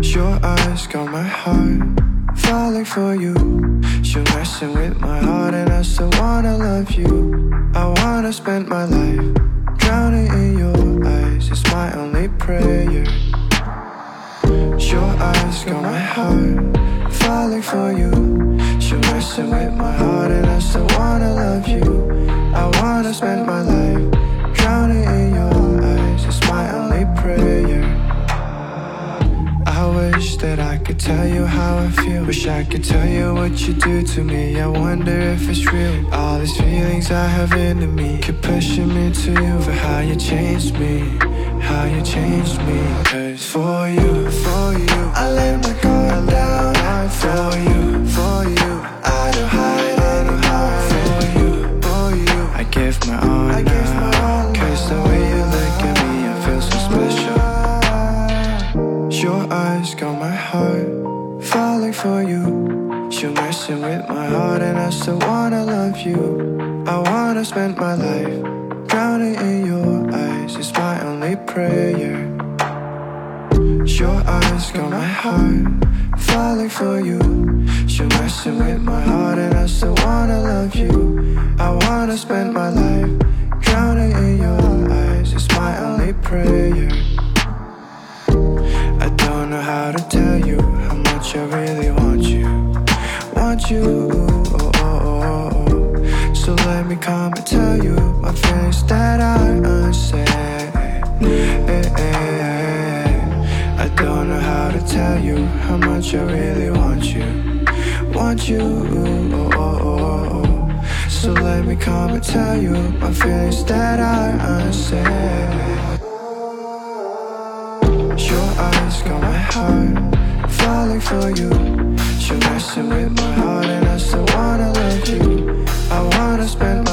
Your eyes got my heart falling for you. You're messing with my heart, and I still wanna love you. I wanna spend my life drowning in your eyes. It's my only prayer. Your eyes got my heart falling for you. Wish that I could tell you how I feel. Wish I could tell you what you do to me. I wonder if it's real. All these feelings I have into me keep pushing me to you for how you changed me, how you changed me. Cause for you, falling for you. You're messing with my heart, and I still wanna love you. I wanna spend my life drowning in your eyes. It's my only prayer. Your eyes got my heart falling for you. You're messing with my heart, and I still wanna love you. I wanna spend my life drowning in your eyes. It's my only prayer. I don't know how to tell you I really want you. Want you. Oh, oh, oh. So let me come and tell you my feelings that I unsaid. I don't know how to tell you how much I really want you. Want you. So let me come and tell you my feelings that I unsaid. Your eyes got my heart falling for you. You're messing with my heart, and I still wanna love you. I wanna spend